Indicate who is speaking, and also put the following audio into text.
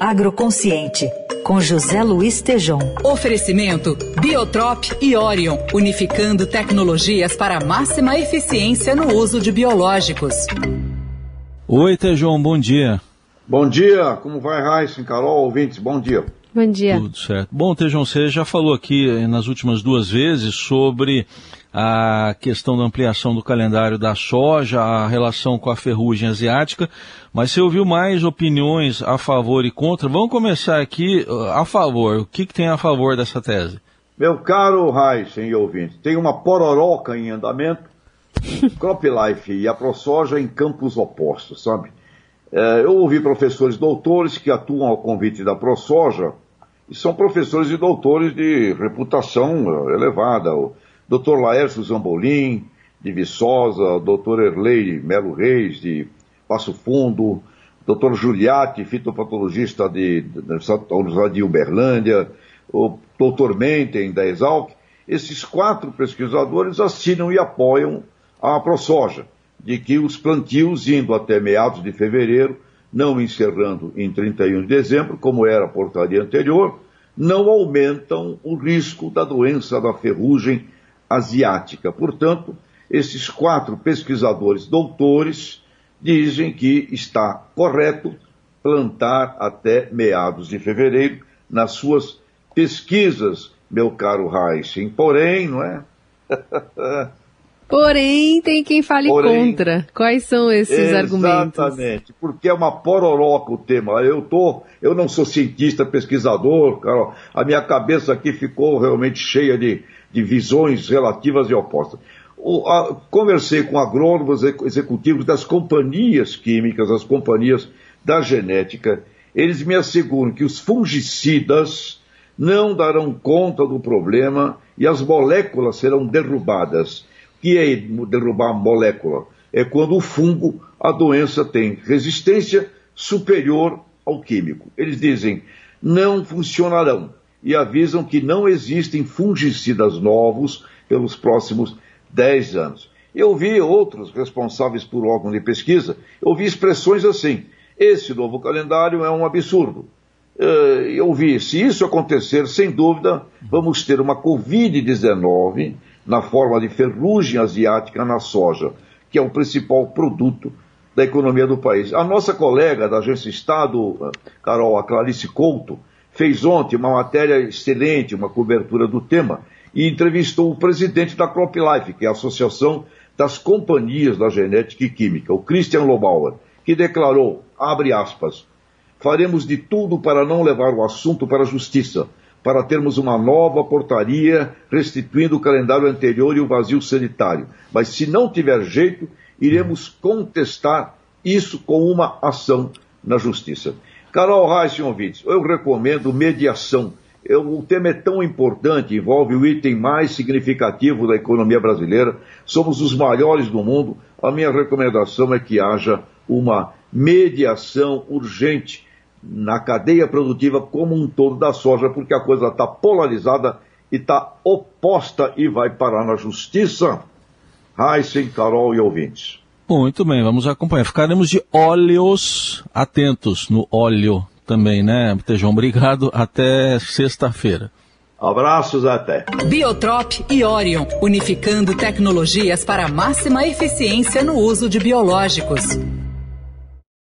Speaker 1: Agroconsciente, com José Luiz Tejom.
Speaker 2: Oferecimento Biotrop e Orion, unificando tecnologias para máxima eficiência no uso de biológicos.
Speaker 3: Oi, Tejom, bom dia.
Speaker 4: Bom dia, como vai, Raíssa, Carol, ouvintes, bom dia.
Speaker 5: Bom dia.
Speaker 3: Tudo certo. Bom, Tejão, você já falou aqui eh, nas últimas duas vezes sobre a questão da ampliação do calendário da soja, a relação com a ferrugem asiática, mas você ouviu mais opiniões a favor e contra. Vamos começar aqui eh, a favor. O que, que tem a favor dessa tese?
Speaker 4: Meu caro Heisen e ouvinte, tem uma pororoca em andamento, CropLife e a ProSoja em campos opostos, sabe? É, eu ouvi professores doutores que atuam ao convite da ProSoja e são professores e doutores de reputação é, elevada. O Dr. Laércio Zambolim, de Viçosa, o Dr. Erlei Melo Reis, de Passo Fundo, Dr. Giuliatti, fitopatologista de, da Universidade de Uberlândia, o Dr. Menten, da Exalc. Esses quatro pesquisadores assinam e apoiam a ProSoja de que os plantios indo até meados de fevereiro, não encerrando em 31 de dezembro, como era a portaria anterior, não aumentam o risco da doença da ferrugem asiática. Portanto, esses quatro pesquisadores doutores dizem que está correto plantar até meados de fevereiro nas suas pesquisas, meu caro Heisen. Porém, não é?
Speaker 5: Porém, tem quem fale Porém, contra. Quais são esses
Speaker 4: exatamente,
Speaker 5: argumentos?
Speaker 4: Exatamente, porque é uma pororoca o tema. Eu tô, eu não sou cientista, pesquisador, Carol. A minha cabeça aqui ficou realmente cheia de, de visões relativas e opostas. O, a, conversei com agrônomos executivos das companhias químicas, as companhias da genética. Eles me asseguram que os fungicidas não darão conta do problema e as moléculas serão derrubadas que é derrubar a molécula? É quando o fungo, a doença tem resistência superior ao químico. Eles dizem, não funcionarão e avisam que não existem fungicidas novos pelos próximos 10 anos. Eu vi outros responsáveis por órgão de pesquisa, eu vi expressões assim, esse novo calendário é um absurdo. Eh, eu vi, se isso acontecer, sem dúvida, vamos ter uma Covid-19 na forma de ferrugem asiática na soja, que é o principal produto da economia do país. A nossa colega da Agência Estado, Carol a Clarice Couto, fez ontem uma matéria excelente, uma cobertura do tema, e entrevistou o presidente da CropLife, que é a Associação das Companhias da Genética e Química, o Christian Lobauer, que declarou, abre aspas, faremos de tudo para não levar o assunto para a justiça, para termos uma nova portaria restituindo o calendário anterior e o vazio sanitário. Mas se não tiver jeito, iremos contestar isso com uma ação na justiça. Carol Reis, ouvintes, eu recomendo mediação. Eu, o tema é tão importante, envolve o item mais significativo da economia brasileira, somos os maiores do mundo. A minha recomendação é que haja uma mediação urgente na cadeia produtiva como um todo da soja, porque a coisa está polarizada e está oposta e vai parar na justiça. Heisen, Carol e ouvintes.
Speaker 3: Muito bem, vamos acompanhar. Ficaremos de óleos atentos no óleo também, né, Tejão? Obrigado. Até sexta-feira.
Speaker 4: Abraços até.
Speaker 2: Biotrop e Orion, unificando tecnologias para máxima eficiência no uso de biológicos.